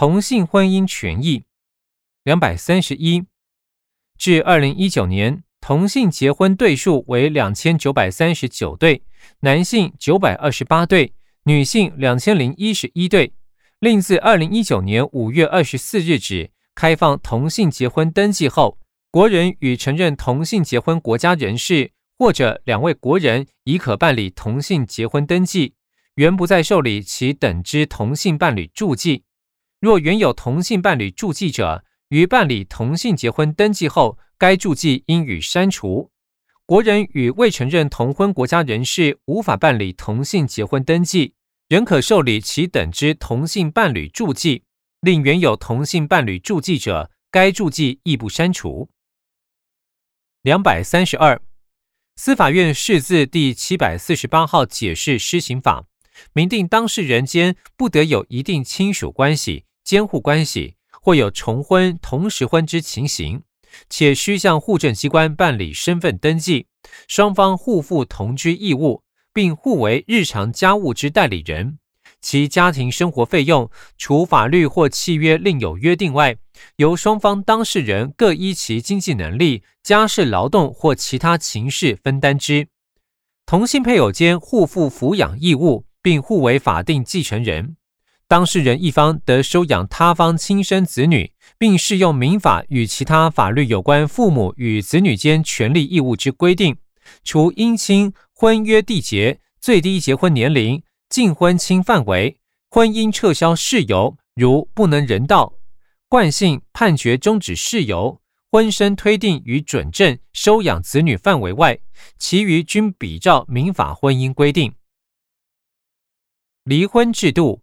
同性婚姻权益。两百三十一，至二零一九年，同性结婚对数为两千九百三十九对，男性九百二十八对，女性两千零一十一对。另自二零一九年五月二十四日止，开放同性结婚登记后，国人与承认同性结婚国家人士或者两位国人，已可办理同性结婚登记，原不再受理其等之同性伴侣注记。若原有同性伴侣住记者，于办理同性结婚登记后，该住记应予删除。国人与未承认同婚国家人士无法办理同性结婚登记，仍可受理其等之同性伴侣住记。令原有同性伴侣住记者，该住记亦不删除。两百三十二，司法院释字第七百四十八号解释施行法，明定当事人间不得有一定亲属关系、监护关系。或有重婚、同时婚之情形，且需向户政机关办理身份登记，双方互负同居义务，并互为日常家务之代理人。其家庭生活费用，除法律或契约另有约定外，由双方当事人各依其经济能力、家事劳动或其他情事分担之。同性配偶间互负抚养义务，并互为法定继承人。当事人一方得收养他方亲生子女，并适用民法与其他法律有关父母与子女间权利义务之规定，除姻亲、婚约缔结、最低结婚年龄、近婚亲范围、婚姻撤销事由，如不能人道、惯性判决终止事由、婚生推定与准证、收养子女范围外，其余均比照民法婚姻规定。离婚制度。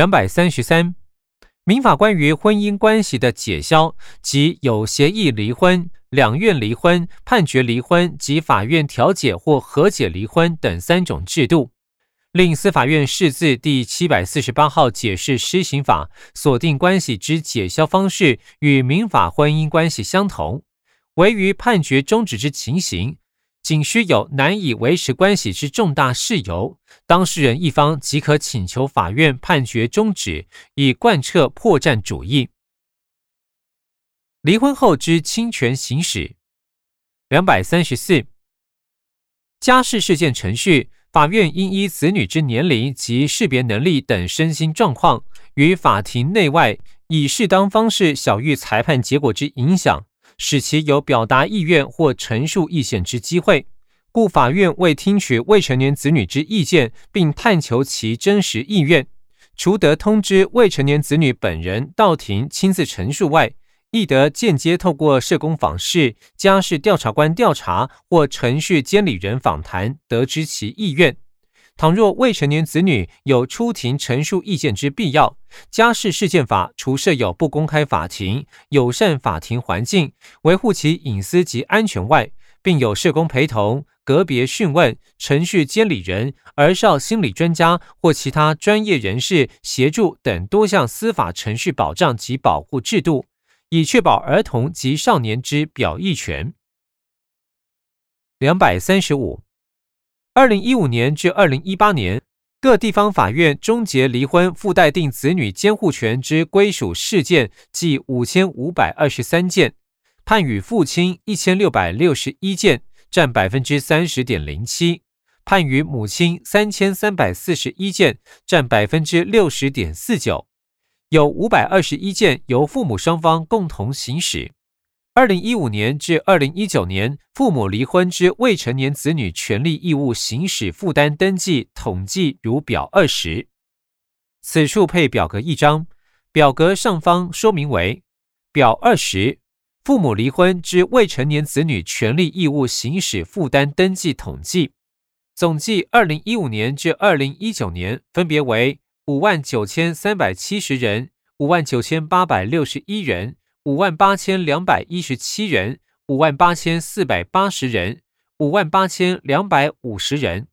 两百三十三，民法关于婚姻关系的解消及有协议离婚、两院离婚、判决离婚及法院调解或和解离婚等三种制度，令司法院释字第七百四十八号解释施行法锁定关系之解消方式与民法婚姻关系相同，唯于判决终止之情形。仅需有难以维持关系之重大事由，当事人一方即可请求法院判决终止，以贯彻破绽主义。离婚后之侵权行使，两百三十四。家事事件程序，法院应依子女之年龄及识别能力等身心状况，于法庭内外以适当方式小于裁判结果之影响。使其有表达意愿或陈述意见之机会，故法院为听取未成年子女之意见，并探求其真实意愿，除得通知未成年子女本人到庭亲自陈述外，亦得间接透过社工访视、家事调查官调查或程序监理人访谈，得知其意愿。倘若未成年子女有出庭陈述意见之必要，家事事件法除设有不公开法庭、友善法庭环境，维护其隐私及安全外，并有社工陪同、个别讯问、程序监理人、儿少心理专家或其他专业人士协助等多项司法程序保障及保护制度，以确保儿童及少年之表意权。两百三十五。二零一五年至二零一八年，各地方法院终结离婚附带定子女监护权之归属事件计五千五百二十三件，判予父亲一千六百六十一件，占百分之三十点零七；判予母亲三千三百四十一件，占百分之六十点四九。有五百二十一件由父母双方共同行使。二零一五年至二零一九年，父母离婚之未成年子女权利义务行使负担登记统计如表二十，此处配表格一张，表格上方说明为表二十：父母离婚之未成年子女权利义务行使负担登记统计，总计二零一五年至二零一九年分别为五万九千三百七十人、五万九千八百六十一人。五万八千两百一十七人，五万八千四百八十人，五万八千两百五十人。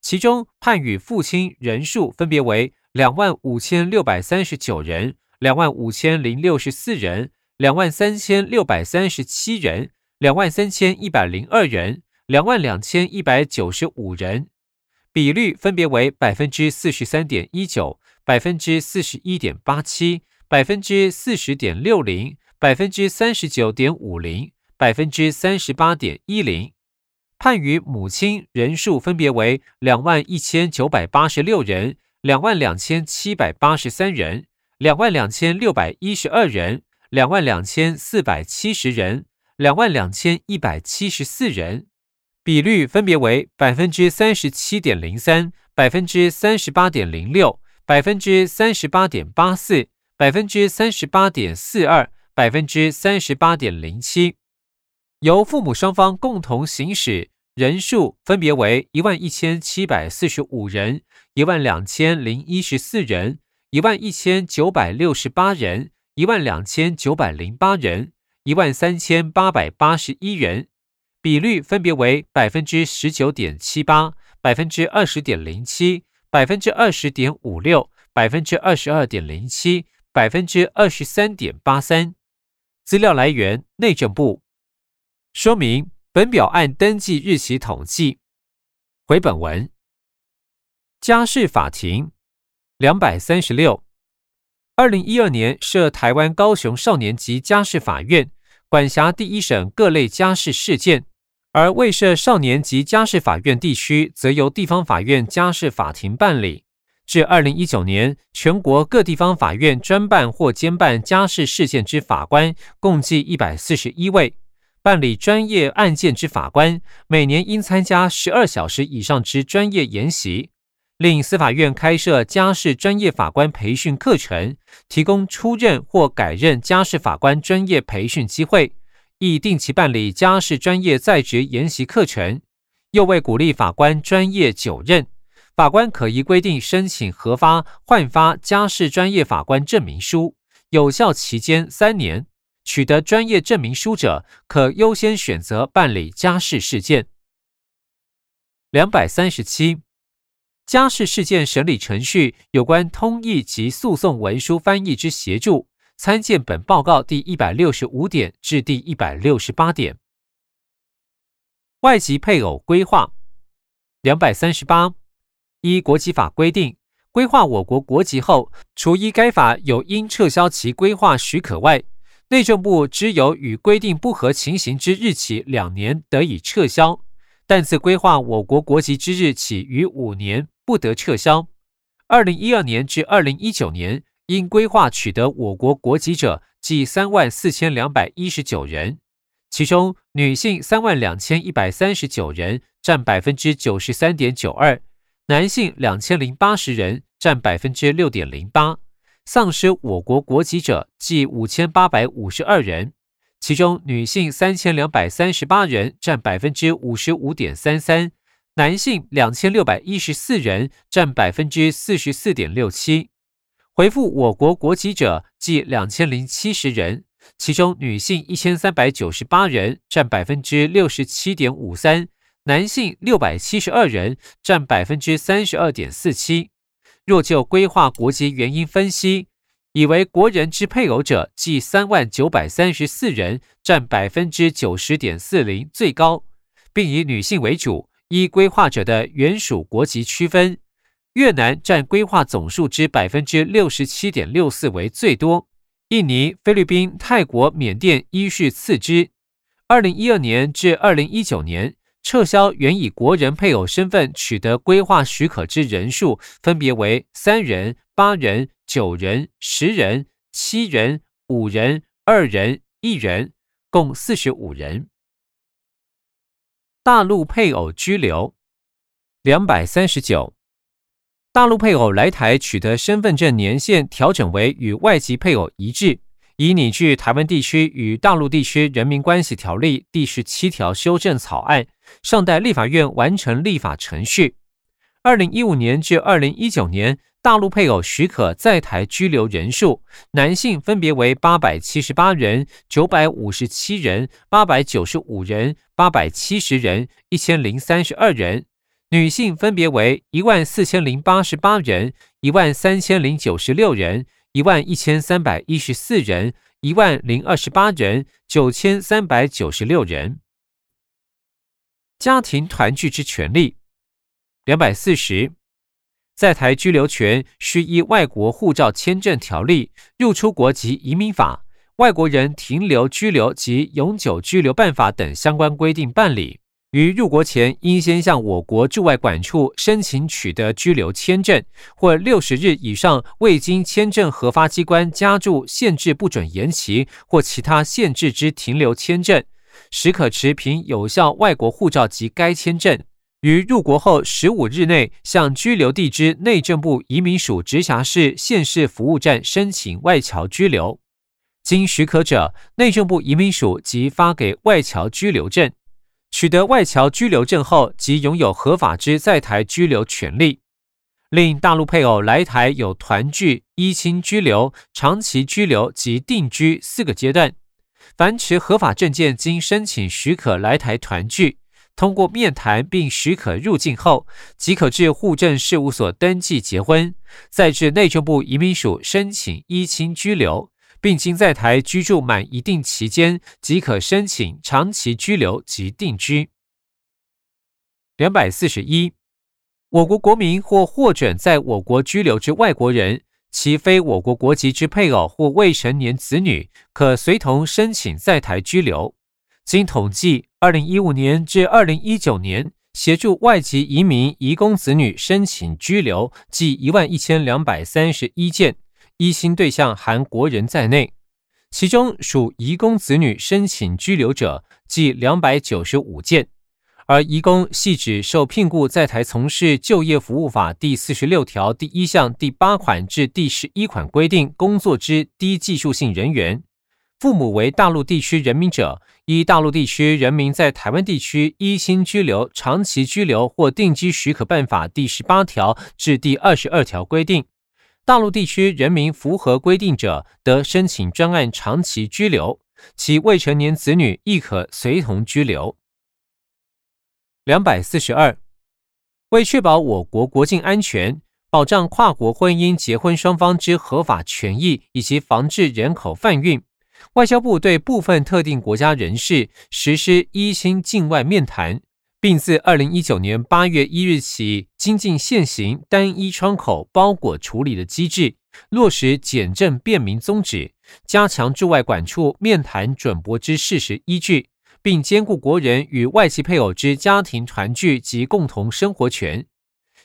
其中判予父亲人数分别为两万五千六百三十九人，两万五千零六十四人，两万三千六百三十七人，两万三千一百零二人，两万两千一百九十五人。比率分别为百分之四十三点一九、百分之四十一点八七，百分之四十点六零，百分之三十九点五零，百分之三十八点一零。判予母亲人数分别为两万一千九百八十六人、两万两千七百八十三人、两万两千六百一十二人、两万两千四百七十人、两万两千一百七十四人。比率分别为百分之三十七点零三、百分之三十八点零六、百分之三十八点八四、百分之三十八点四二、百分之三十八点零七。由父母双方共同行使人数分别为一万一千七百四十五人、一万两千零一十四人、一万一千九百六十八人、一万两千九百零八人、一万三千八百八十一人。比率分别为百分之十九点七八、百分之二十点零七、百分之二十点五六、百分之二十二点零七、百分之二十三点八三。资料来源：内政部。说明：本表按登记日期统计。回本文。家事法庭两百三十六。二零一二年设台湾高雄少年及家事法院。管辖第一审各类家事事件，而未设少年及家事法院地区，则由地方法院家事法庭办理。至二零一九年，全国各地方法院专办或兼办家事事件之法官共计一百四十一位，办理专业案件之法官每年应参加十二小时以上之专业研习。另司法院开设家事专业法官培训课程，提供出任或改任家事法官专业培训机会，亦定期办理家事专业在职研习课程。又为鼓励法官专业久任，法官可依规定申请核发、换发家事专业法官证明书，有效期间三年。取得专业证明书者，可优先选择办理家事事件。两百三十七。家事事件审理程序有关通译及诉讼文书翻译之协助，参见本报告第一百六十五点至第一百六十八点。外籍配偶规划两百三十八，依国籍法规定，规划我国国籍后，除依该法有应撤销其规划许可外，内政部只有与规定不合情形之日起两年得以撤销，但自规划我国国籍之日起逾五年。不得撤销。二零一二年至二零一九年，因规划取得我国国籍者计三万四千两百一十九人，其中女性三万两千一百三十九人，占百分之九十三点九二；男性两千零八十人，占百分之六点零八。丧失我国国籍者计五千八百五十二人，其中女性三千两百三十八人，占百分之五十五点三三。男性两千六百一十四人，占百分之四十四点六七；回复我国国籍者计两千零七十人，其中女性一千三百九十八人，占百分之六十七点五三；男性六百七十二人，占百分之三十二点四七。若就规划国籍原因分析，以为国人之配偶者计三万九百三十四人，占百分之九十点四零最高，并以女性为主。依规划者的原属国籍区分，越南占规划总数之百分之六十七点六四为最多，印尼、菲律宾、泰国、缅甸依序次之。二零一二年至二零一九年，撤销原以国人配偶身份取得规划许可之人数，分别为三人、八人、九人、十人、七人、五人、二人、一人，共四十五人。大陆配偶居留两百三十九，大陆配偶来台取得身份证年限调整为与外籍配偶一致，以拟具台湾地区与大陆地区人民关系条例第十七条修正草案，尚待立法院完成立法程序。二零一五年至二零一九年。大陆配偶许可在台居留人数，男性分别为八百七十八人、九百五十七人、八百九十五人、八百七十人、一千零三十二人；女性分别为一万四千零八十八人、一万三千零九十六人、一万一千三百一十四人、一万零二十八人、九千三百九十六人。家庭团聚之权利，两百四十。在台居留权需依外国护照签证条例、入出国及移民法、外国人停留居留及永久居留办法等相关规定办理。于入国前，应先向我国驻外管处申请取得居留签证，或六十日以上未经签证核发机关加注限制不准延期或其他限制之停留签证，许可持凭有效外国护照及该签证，于入国后十五日内向居留地之内政部移民署直辖市县市服务站申请外侨居留，经许可者，内政部移民署即发给外侨居留证。取得外侨居留证后，即拥有合法之在台居留权利。令大陆配偶来台有团聚、依亲居留、长期居留及定居四个阶段。凡持合法证件，经申请许可来台团聚，通过面谈并许可入境后，即可至户政事务所登记结婚，再至内政部移民署申请依亲居留。并经在台居住满一定期间，即可申请长期居留及定居。两百四十一，我国国民或获准在我国居留之外国人，其非我国国籍之配偶或未成年子女，可随同申请在台居留。经统计，二零一五年至二零一九年，协助外籍移民移工子女申请居留，计一万一千两百三十一件。一心对象含国人在内，其中属移工子女申请居留者计两百九十五件，而移工系指受聘雇在台从事就业服务法第四十六条第一项第八款至第十一款规定工作之低技术性人员，父母为大陆地区人民者，依大陆地区人民在台湾地区一心居留、长期居留或定居许可办法第十八条至第二十二条规定。大陆地区人民符合规定者，得申请专案长期居留，其未成年子女亦可随同居留。两百四十二，为确保我国国境安全，保障跨国婚姻结婚双方之合法权益，以及防治人口贩运，外交部对部分特定国家人士实施一心境外面谈。并自二零一九年八月一日起，精进现行单一窗口包裹处理的机制，落实简政便民宗旨，加强驻外管处面谈准驳之事实依据，并兼顾国人与外籍配偶之家庭团聚及共同生活权。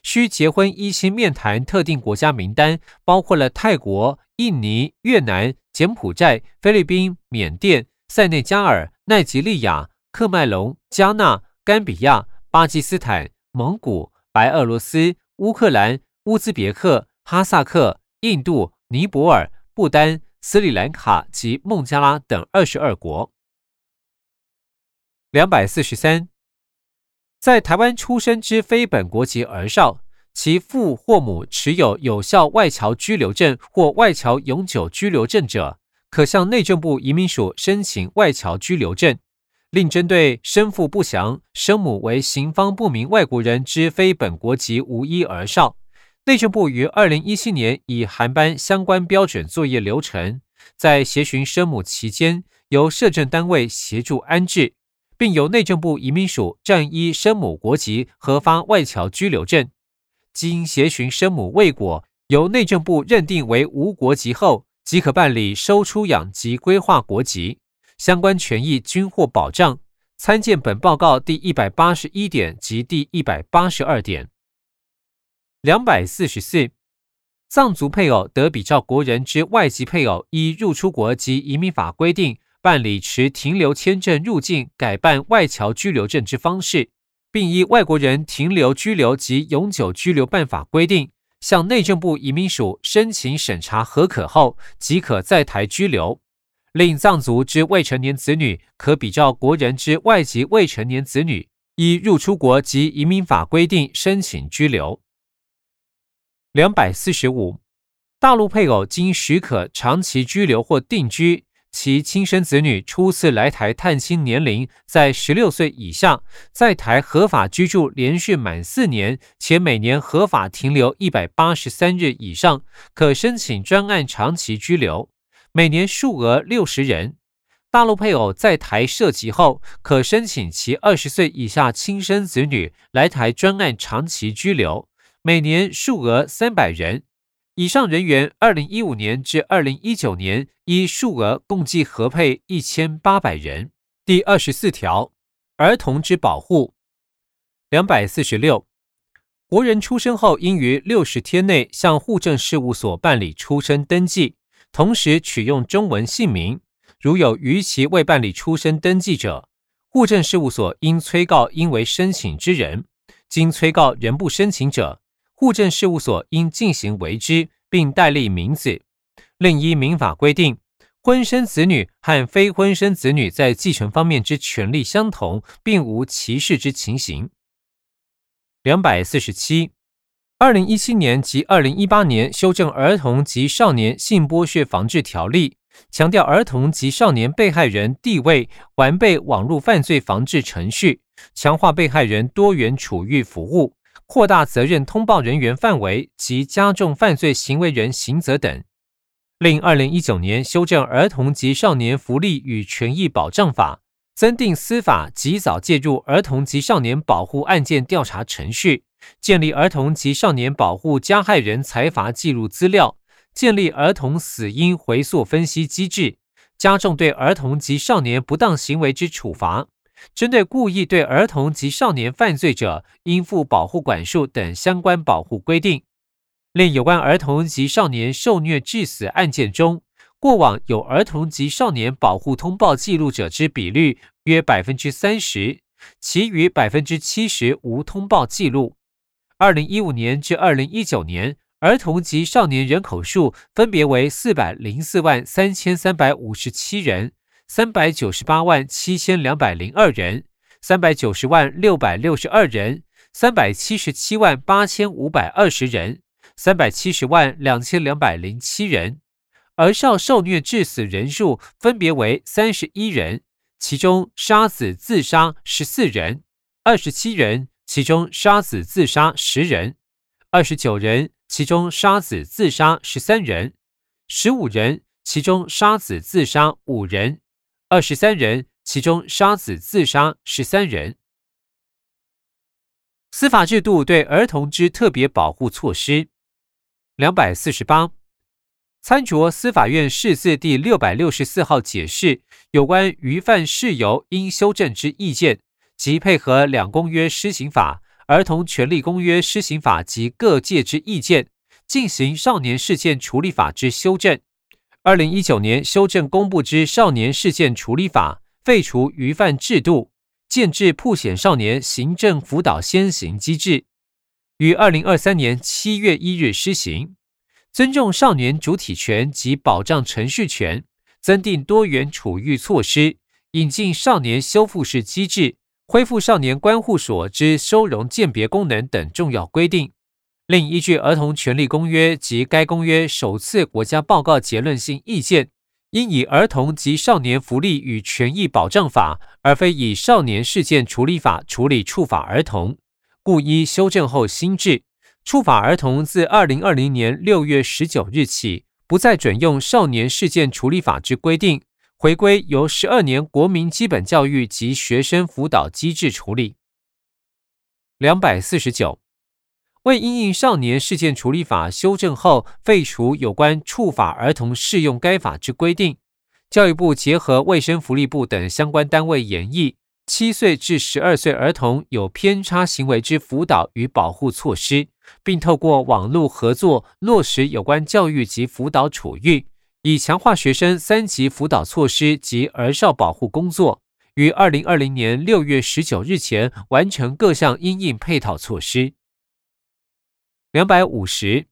需结婚依亲面谈特定国家名单，包括了泰国、印尼、越南、柬埔寨、菲律宾、缅甸、塞内加尔、奈及利亚、克麦隆、加纳。甘比亚、巴基斯坦、蒙古、白俄罗斯、乌克兰、乌兹别克、哈萨克、印度、尼泊尔、不丹、斯里兰卡及孟加拉等二十二国。两百四十三，在台湾出生之非本国籍儿少，其父或母持有有效外侨居留证或外侨永久居留证者，可向内政部移民署申请外侨居留证。另针对生父不详、生母为行方不明外国人之非本国籍无一儿少，内政部于二零一七年以函班相关标准作业流程，在协寻生母期间，由摄政单位协助安置，并由内政部移民署暂依生母国籍核发外侨居留证。经协寻生母未果，由内政部认定为无国籍后，即可办理收出养及规划国籍。相关权益均获保障。参见本报告第一百八十一点及第一百八十二点。两百四十四，藏族配偶得比照国人之外籍配偶依入出国及移民法规定办理持停留签证入境改办外侨居留证之方式，并依外国人停留居留及永久居留办法规定，向内政部移民署申请审查合可后，即可在台居留。另藏族之未成年子女，可比照国人之外籍未成年子女，依入出国及移民法规定申请居留。两百四十五，大陆配偶经许可长期居留或定居，其亲生子女初次来台探亲年龄在十六岁以下，在台合法居住连续满四年，且每年合法停留一百八十三日以上，可申请专案长期居留。每年数额六十人，大陆配偶在台涉及后，可申请其二十岁以下亲生子女来台专案长期居留。每年数额三百人以上人员，二零一五年至二零一九年依数额共计合配一千八百人。第二十四条，儿童之保护。两百四十六，国人出生后应于六十天内向户政事务所办理出生登记，同时取用中文姓名。如有逾期未办理出生登记者，户政事务所应催告应为申请之人。经催告仍不申请者，户政事务所应进行为之，并代立名字。另一民法规定。婚生子女和非婚生子女在继承方面之权利相同，并无歧视之情形。两百四十七，二零一七年及二零一八年修正《儿童及少年性剥削防治条例》，强调儿童及少年被害人地位，完备网络犯罪防治程序，强化被害人多元处遇服务，扩大责任通报人员范围及加重犯罪行为人刑责等。另二零一九年修正《儿童及少年福利与权益保障法》，增订司法及早介入儿童及少年保护案件调查程序，建立儿童及少年保护加害人财阀记录资料，建立儿童死因回溯分析机制，加重对儿童及少年不当行为之处罚，针对故意对儿童及少年犯罪者，应负保护管束等相关保护规定。另有关儿童及少年受虐致死案件中，过往有儿童及少年保护通报记录者之比率约百分之三十，其余百分之七十无通报记录。二零一五年至二零一九年，儿童及少年人口数分别为四百零四万三千三百五十七人、三百九十八万七千两百零二人、三百九十万六百六十二人、三百七十七万八千五百二十人。三百七十万两千两百零七人，儿少受虐致死人数分别为三十一人，其中杀死自杀十四人，二十七人，其中杀死自杀十人，二十九人，其中杀死自杀十三人，十五人，其中杀死自杀五人，二十三人，其中杀子自杀十三人。司法制度对儿童之特别保护措施。两百四十八，参酌司法院释字第六百六十四号解释有关于犯事由应修正之意见，及配合两公约施行法、儿童权利公约施行法及各界之意见，进行少年事件处理法之修正。二零一九年修正公布之少年事件处理法，废除余犯制度，建制铺显少年行政辅导先行机制。于二零二三年七月一日施行，尊重少年主体权及保障程序权，增订多元处遇措施，引进少年修复式机制，恢复少年关护所之收容鉴别功能等重要规定。另依据《儿童权利公约》及该公约首次国家报告结论性意见，应以《儿童及少年福利与权益保障法》，而非以《少年事件处理法》处理触法儿童。故依修正后新制，触法儿童自二零二零年六月十九日起，不再准用少年事件处理法之规定，回归由十二年国民基本教育及学生辅导机制处理。两百四十九，为因应少年事件处理法修正后废除有关触法儿童适用该法之规定，教育部结合卫生福利部等相关单位研议。七岁至十二岁儿童有偏差行为之辅导与保护措施，并透过网络合作落实有关教育及辅导处遇，以强化学生三级辅导措施及儿少保护工作。于二零二零年六月十九日前完成各项应应配套措施。两百五十，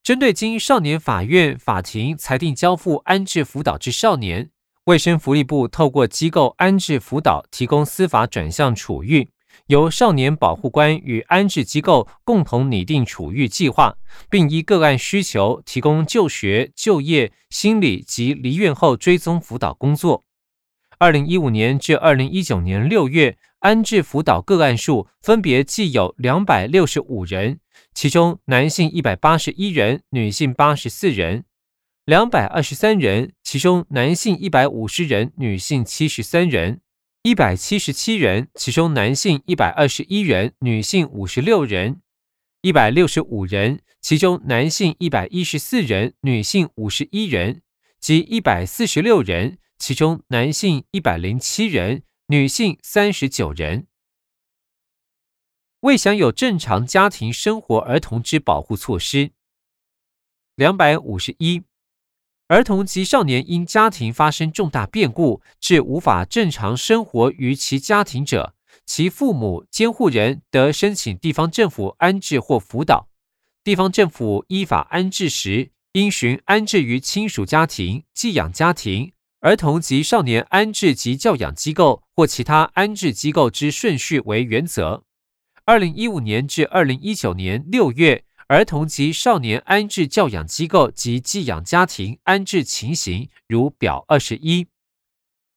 针对经少年法院法庭裁定交付安置辅导之少年。卫生福利部透过机构安置辅导，提供司法转向处遇，由少年保护官与安置机构共同拟定处遇计划，并依个案需求提供就学、就业、心理及离院后追踪辅导工作。二零一五年至二零一九年六月，安置辅导个案数分别计有两百六十五人，其中男性一百八十一人，女性八十四人。两百二十三人，其中男性一百五十人，女性七十三人；一百七十七人，其中男性一百二十一人，女性五十六人；一百六十五人，其中男性一百一十四人，女性五十一人，及一百四十六人，其中男性一百零七人，女性三十九人。未享有正常家庭生活儿童之保护措施。两百五十一，儿童及少年因家庭发生重大变故，致无法正常生活于其家庭者。其父母、监护人得申请地方政府安置或辅导。地方政府依法安置时，应循安置于亲属家庭、寄养家庭、儿童及少年安置及教养机构或其他安置机构之顺序为原则。二零一五年至二零一九年六月，儿童及少年安置教养机构及寄养家庭安置情形，如表二十一。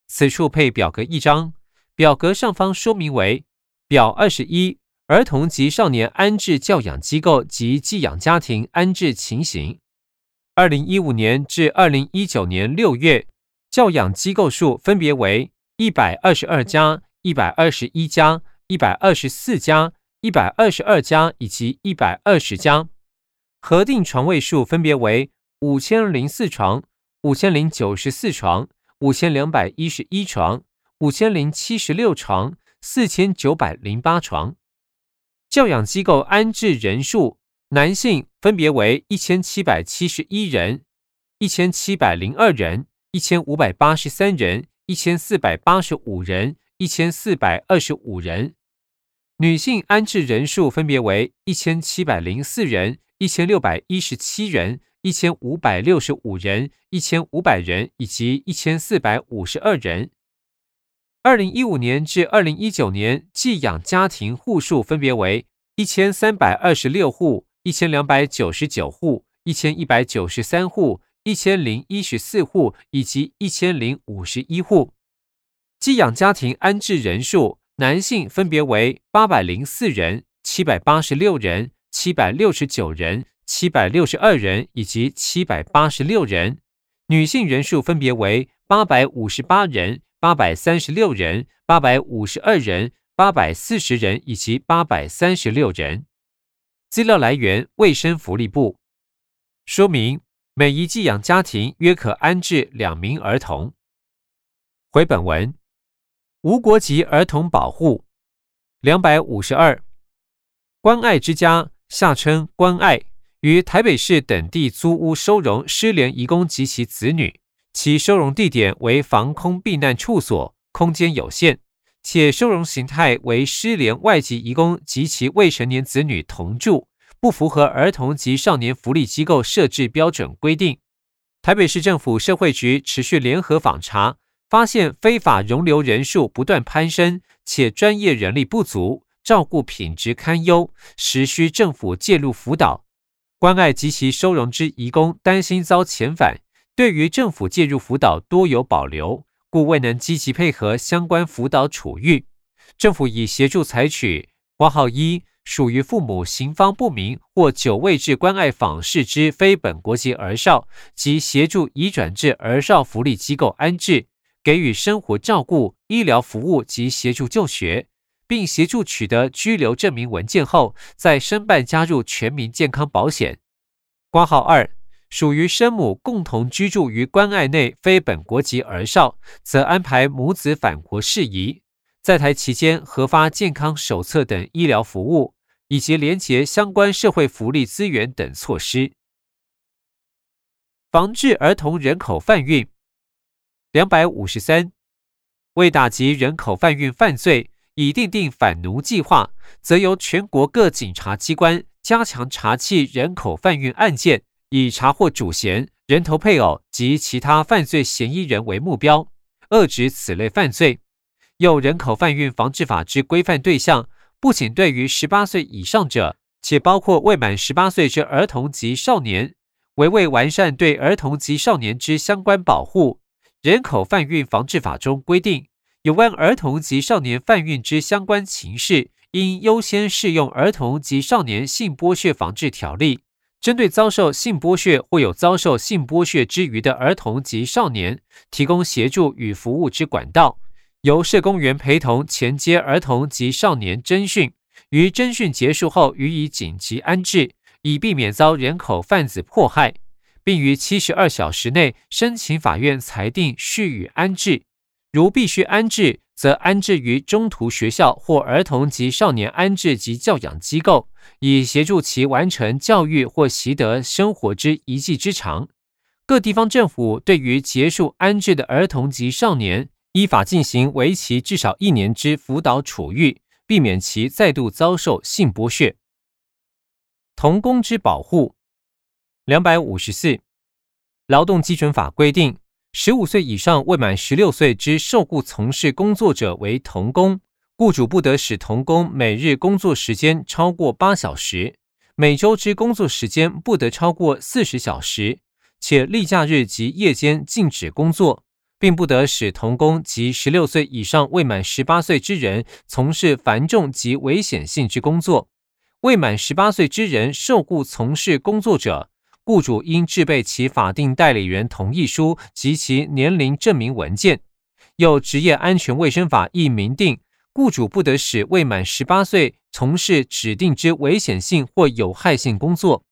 此处配表格一张。表格上方说明为表二十一，儿童及少年安置教养机构及寄养家庭安置情形。二零一五年至二零一九年六月，教养机构数分别为一百二十二家、一百二十一家、一百二十四家、一百二十二家以及一百二十家。核定床位数分别为五千零四床、五千零九十四床、五千两百一十一床。五千零七十六床，四千九百零八床。教养机构安置人数，男性分别为一千七百七十一人、一千七百零二人、一千五百八十三人、一千四百八十五人、一千四百二十五人；女性安置人数分别为一千七百零四人、一千六百一十七人、一千五百六十五人、一千五百人以及一千四百五十二人。二零一五年至二零一九年，寄养家庭户数分别为一千三百二十六户、一千两百九十九户、一千一百九十三户、一千零一十四户以及一千零五十一户。寄养家庭安置人数，男性分别为八百零四人、七百八十六人、七百六十九人、七百六十二人以及七百八十六人；女性人数分别为八百五十八人。八百三十六人、八百五十二人、八百四十人以及八百三十六人。资料来源：卫生福利部。说明：每一寄养家庭约可安置两名儿童。回本文：无国籍儿童保护。两百五十二，关爱之家下称关爱，于台北市等地租屋收容失联移工及其子女。其收容地点为防空避难处所，空间有限，且收容形态为失联外籍移工及其未成年子女同住，不符合儿童及少年福利机构设置标准规定。台北市政府社会局持续联合访查，发现非法容留人数不断攀升，且专业人力不足，照顾品质堪忧，实需政府介入辅导。关爱及其收容之移工担心遭遣返。对于政府介入辅导多有保留，故未能积极配合相关辅导处遇。政府已协助采取挂号一属于父母行方不明或久未至关爱访视之非本国籍儿少，及协助移转至儿少福利机构安置，给予生活照顾、医疗服务及协助就学，并协助取得居留证明文件后，再申办加入全民健康保险。挂号二。属于生母共同居住于关爱内非本国籍儿少，则安排母子返国事宜，在台期间核发健康手册等医疗服务，以及连结相关社会福利资源等措施，防治儿童人口贩运。两百五十三，为打击人口贩运犯罪，已订定反奴计划，则由全国各警察机关加强查缉人口贩运案件。以查获主嫌、人头配偶及其他犯罪嫌疑人为目标，遏止此类犯罪。又人口贩运防治法之规范对象，不仅对于十八岁以上者，且包括未满十八岁之儿童及少年。为未完善对儿童及少年之相关保护，人口贩运防治法中规定，有关儿童及少年贩运之相关情事，应优先适用儿童及少年性剥削防治条例。针对遭受性剥削或有遭受性剥削之余的儿童及少年，提供协助与服务之管道，由社工员陪同前接儿童及少年侦讯，于侦讯结束后予以紧急安置，以避免遭人口贩子迫害，并于七十二小时内申请法院裁定续予安置。如必须安置，则安置于中途学校或儿童及少年安置及教养机构，以协助其完成教育或习得生活之一技之长。各地方政府对于结束安置的儿童及少年，依法进行为期至少一年之辅导处遇，避免其再度遭受性剥削。童工之保护，两百五十四，劳动基准法规定。十五岁以上未满十六岁之受雇从事工作者为童工，雇主不得使童工每日工作时间超过八小时，每周之工作时间不得超过四十小时，且例假日及夜间禁止工作，并不得使童工及十六岁以上未满十八岁之人从事繁重及危险性之工作。未满十八岁之人受雇从事工作者。雇主应制备其法定代理人同意书及其年龄证明文件。有职业安全卫生法亦明定，雇主不得使未满十八岁从事指定之危险性或有害性工作。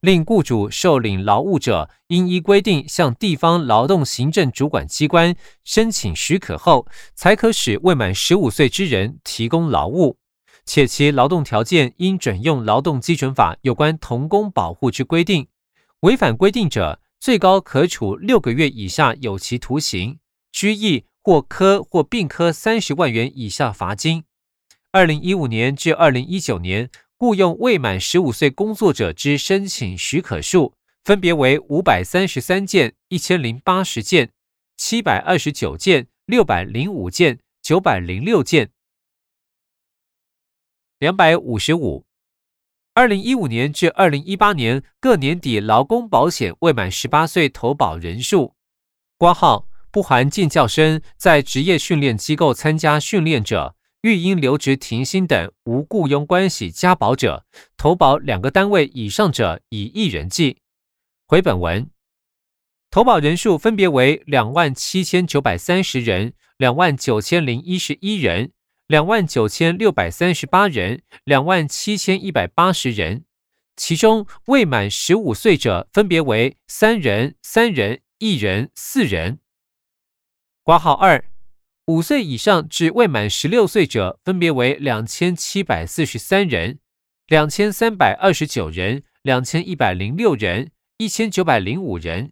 令雇主受领劳务者，应依规定向地方劳动行政主管机关申请许可后，才可使未满十五岁之人提供劳务，且其劳动条件应准用劳动基准法有关童工保护之规定。违反规定者，最高可处六个月以下有期徒刑、拘役或科或并科三十万元以下罚金。二零一五年至二零一九年，雇佣未满十五岁工作者之申请许可数，分别为五百三十三件、一千零八十件、七百二十九件、六百零五件、九百零六件。两百五十五。二零一五年至二零一八年各年底劳工保险未满十八岁投保人数，挂号不含进教生在职业训练机构参加训练者，育婴留职停薪等无雇佣关系加保者，投保两个单位以上者以一人计。回本文，投保人数分别为两万七千九百三十人、两万九千零一十一人。两万九千六百三十八人，两万七千一百八十人，其中未满十五岁者分别为三人、三人、一人、四人。挂号二，五岁以上至未满十六岁者分别为两千七百四十三人、两千三百二十九人、两千一百零六人、一千九百零五人。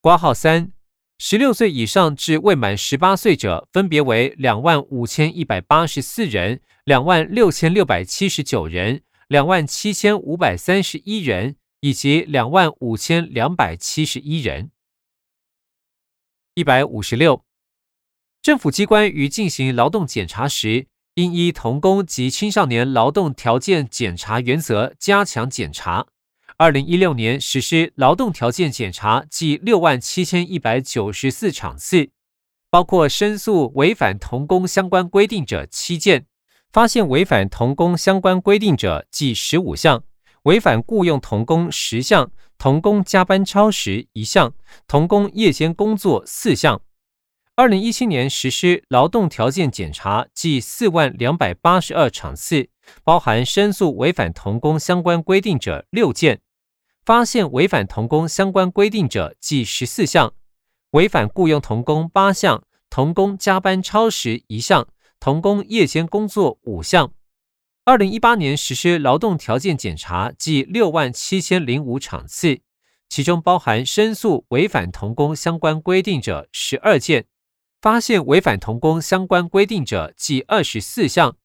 挂号三。十六岁以上至未满十八岁者，分别为两万五千一百八十四人、两万六千六百七十九人、两万七千五百三十一人以及两万五千两百七十一人。一百五十六，政府机关于进行劳动检查时，应依童工及青少年劳动条件检查原则加强检查。二零一六年实施劳动条件检查计六万七千一百九十四场次，包括申诉违反童工相关规定者七件，发现违反童工相关规定者计十五项，违反雇佣童工十项，童工加班超时一项，童工夜间工作四项。二零一七年实施劳动条件检查计四万两百八十二场次，包含申诉违反童工相关规定者六件。发现违反童工相关规定者计十四项，违反雇佣童工八项，童工加班超时一项，童工夜间工作五项。二零一八年实施劳动条件检查计六万七千零五场次，其中包含申诉违反童工相关规定者十二件，发现违反童工相关规定者计二十四项，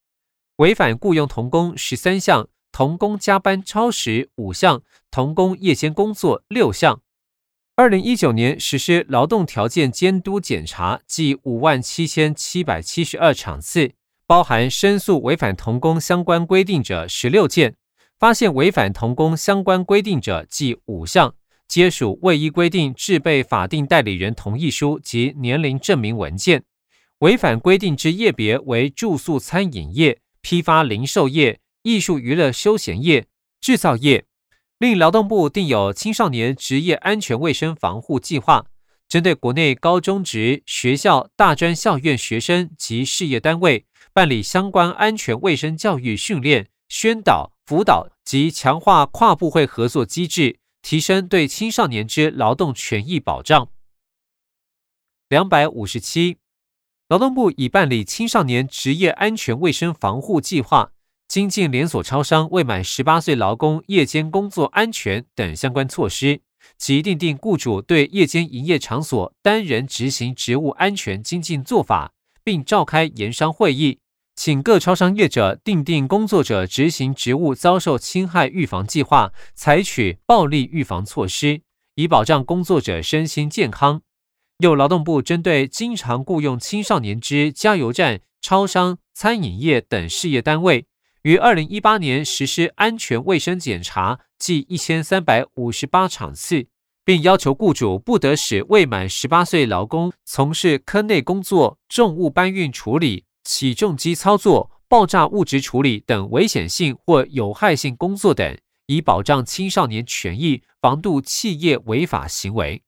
违反雇佣童工十三项。童工加班超时五项，童工夜间工作六项。二零一九年实施劳动条件监督检查计五万七千七百七十二场次，包含申诉违反童工相关规定者十六件，发现违反童工相关规定者计五项，皆属未依规定制备法定代理人同意书及年龄证明文件。违反规定之业别为住宿餐饮业、批发零售业。艺术娱乐休闲业、制造业，另劳动部定有青少年职业安全卫生防护计划，针对国内高中职学校、大专校院学生及事业单位，办理相关安全卫生教育训练、宣导、辅导及强化跨部会合作机制，提升对青少年之劳动权益保障。两百五十七，劳动部已办理青少年职业安全卫生防护计划，精进连锁超商未满十八岁劳工夜间工作安全等相关措施。即订定雇主对夜间营业场所单人执行职务安全精进做法，并召开研商会议，请各超商业者订定工作者执行职务遭受侵害预防计划，采取暴力预防措施，以保障工作者身心健康。有劳动部针对经常雇佣青少年之加油站、超商、餐饮业等事业单位。于二零一八年实施安全卫生检查，计一千三百五十八场次，并要求雇主不得使未满十八岁劳工从事坑内工作、重物搬运处理、起重机操作、爆炸物质处理等危险性或有害性工作等，以保障青少年权益，防杜企业违法行为。